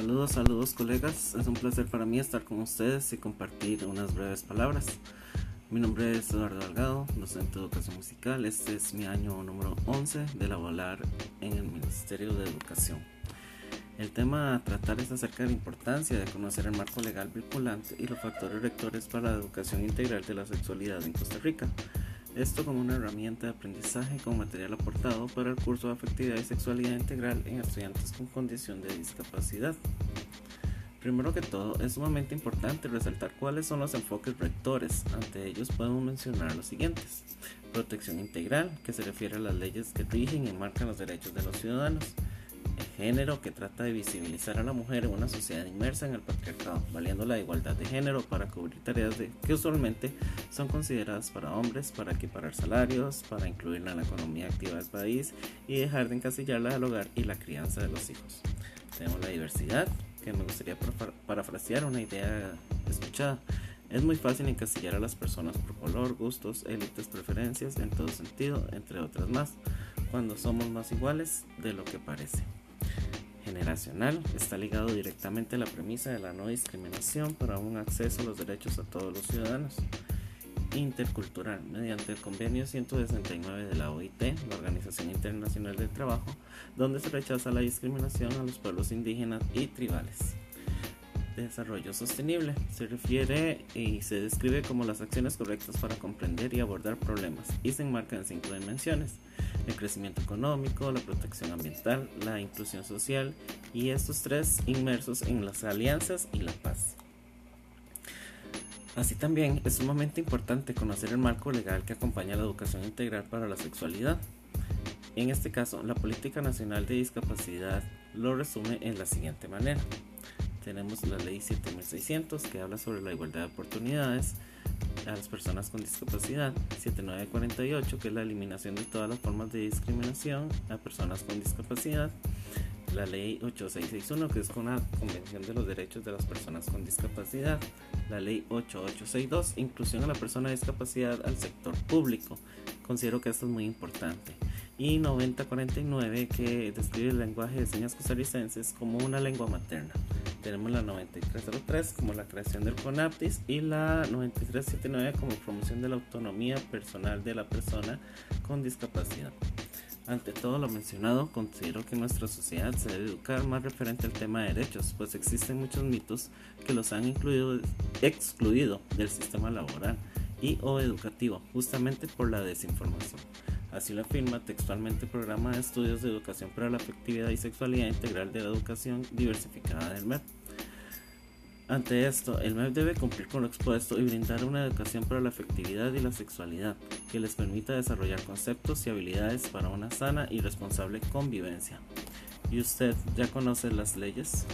Saludos, saludos colegas. Es un placer para mí estar con ustedes y compartir unas breves palabras. Mi nombre es Eduardo Delgado, docente de educación musical. Este es mi año número 11 de laborar en el Ministerio de Educación. El tema a tratar es acerca de la importancia de conocer el marco legal vinculante y los factores rectores para la educación integral de la sexualidad en Costa Rica. Esto como una herramienta de aprendizaje con material aportado para el curso de afectividad y sexualidad integral en estudiantes con condición de discapacidad. Primero que todo, es sumamente importante resaltar cuáles son los enfoques rectores. Ante ellos podemos mencionar los siguientes. Protección integral, que se refiere a las leyes que rigen y marcan los derechos de los ciudadanos género que trata de visibilizar a la mujer en una sociedad inmersa en el patriarcado, valiendo la igualdad de género para cubrir tareas que usualmente son consideradas para hombres, para equiparar salarios, para incluirla en la economía activa del país y dejar de encasillarla al hogar y la crianza de los hijos. Tenemos la diversidad, que me gustaría parafrasear una idea escuchada. Es muy fácil encasillar a las personas por color, gustos, élites, preferencias, en todo sentido, entre otras más, cuando somos más iguales de lo que parece generacional está ligado directamente a la premisa de la no discriminación para un acceso a los derechos a todos los ciudadanos. Intercultural, mediante el convenio 169 de la OIT, la Organización Internacional del Trabajo, donde se rechaza la discriminación a los pueblos indígenas y tribales. Desarrollo sostenible se refiere y se describe como las acciones correctas para comprender y abordar problemas y se enmarca en cinco dimensiones el crecimiento económico, la protección ambiental, la inclusión social y estos tres inmersos en las alianzas y la paz. Así también es sumamente importante conocer el marco legal que acompaña la educación integral para la sexualidad. En este caso, la Política Nacional de Discapacidad lo resume en la siguiente manera. Tenemos la Ley 7600 que habla sobre la igualdad de oportunidades, a las personas con discapacidad, 7948, que es la eliminación de todas las formas de discriminación a personas con discapacidad, la ley 8661, que es la Convención de los Derechos de las Personas con Discapacidad, la ley 8862, inclusión a la persona de discapacidad al sector público. Considero que esto es muy importante. Y 9049, que describe el lenguaje de señas costarricenses como una lengua materna tenemos la 9303 como la creación del CONAPTIS y la 9379 como promoción de la autonomía personal de la persona con discapacidad. Ante todo lo mencionado, considero que nuestra sociedad se debe educar más referente al tema de derechos, pues existen muchos mitos que los han incluido, excluido del sistema laboral y o educativo, justamente por la desinformación. Así lo afirma textualmente el Programa de Estudios de Educación para la Afectividad y Sexualidad Integral de la Educación Diversificada del MEP. Ante esto, el MEP debe cumplir con lo expuesto y brindar una educación para la afectividad y la sexualidad que les permita desarrollar conceptos y habilidades para una sana y responsable convivencia. ¿Y usted ya conoce las leyes?